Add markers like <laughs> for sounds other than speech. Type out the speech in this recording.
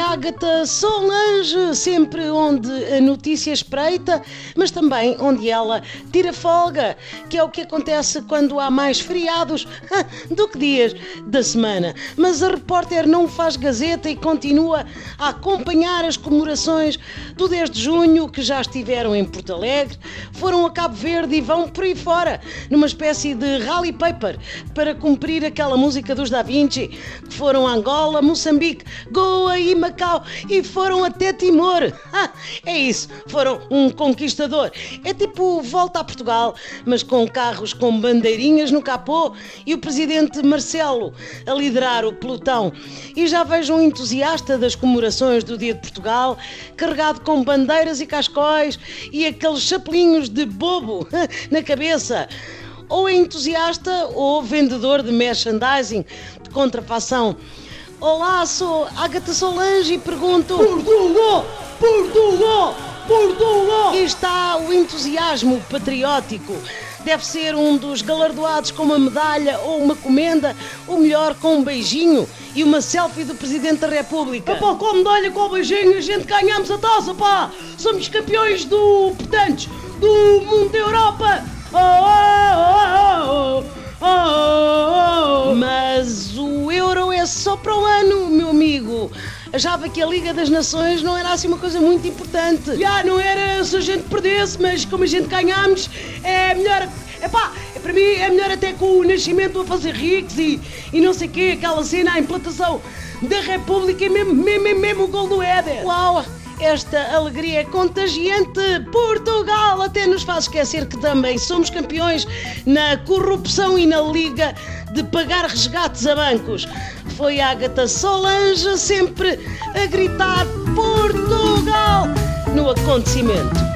Ágata Solange, sempre onde a notícia espreita, mas também onde ela tira folga, que é o que acontece quando há mais feriados <laughs> do que dias da semana. Mas a repórter não faz gazeta e continua a acompanhar as comemorações do 10 de junho, que já estiveram em Porto Alegre, foram a Cabo Verde e vão por aí fora, numa espécie de rally paper, para cumprir aquela música dos Da Vinci, que foram a Angola, Moçambique, Goa e Macau e foram até Timor. <laughs> Ah, é isso, foram um conquistador. É tipo volta a Portugal, mas com carros com bandeirinhas no capô e o presidente Marcelo a liderar o pelotão. E já vejo um entusiasta das comemorações do Dia de Portugal, carregado com bandeiras e cascóis e aqueles chapelinhos de bobo <laughs> na cabeça ou é entusiasta ou vendedor de merchandising de contrafação. Olá, sou Agatha Solange e pergunto: Portugal! Portugal! Portugal! Aqui está o entusiasmo patriótico. Deve ser um dos galardoados com uma medalha ou uma comenda, ou melhor, com um beijinho e uma selfie do Presidente da República. Epá, com a medalha, com o beijinho, a gente ganhamos a taça, pá! Somos campeões do, portanto, do mundo da Europa! Só para o ano, meu amigo. Achava que a Liga das Nações não era assim uma coisa muito importante. Já não era se a gente perdesse, mas como a gente ganhamos, é melhor. Epá, para mim é melhor até com o nascimento a fazer ricos e, e não sei o quê, aquela cena, a implantação da República e mesmo, mesmo, mesmo o gol do Éder. Uau! Esta alegria é contagiante. Portugal até nos faz esquecer que também somos campeões na corrupção e na liga de pagar resgates a bancos. Foi a Agatha Solange sempre a gritar Portugal no acontecimento.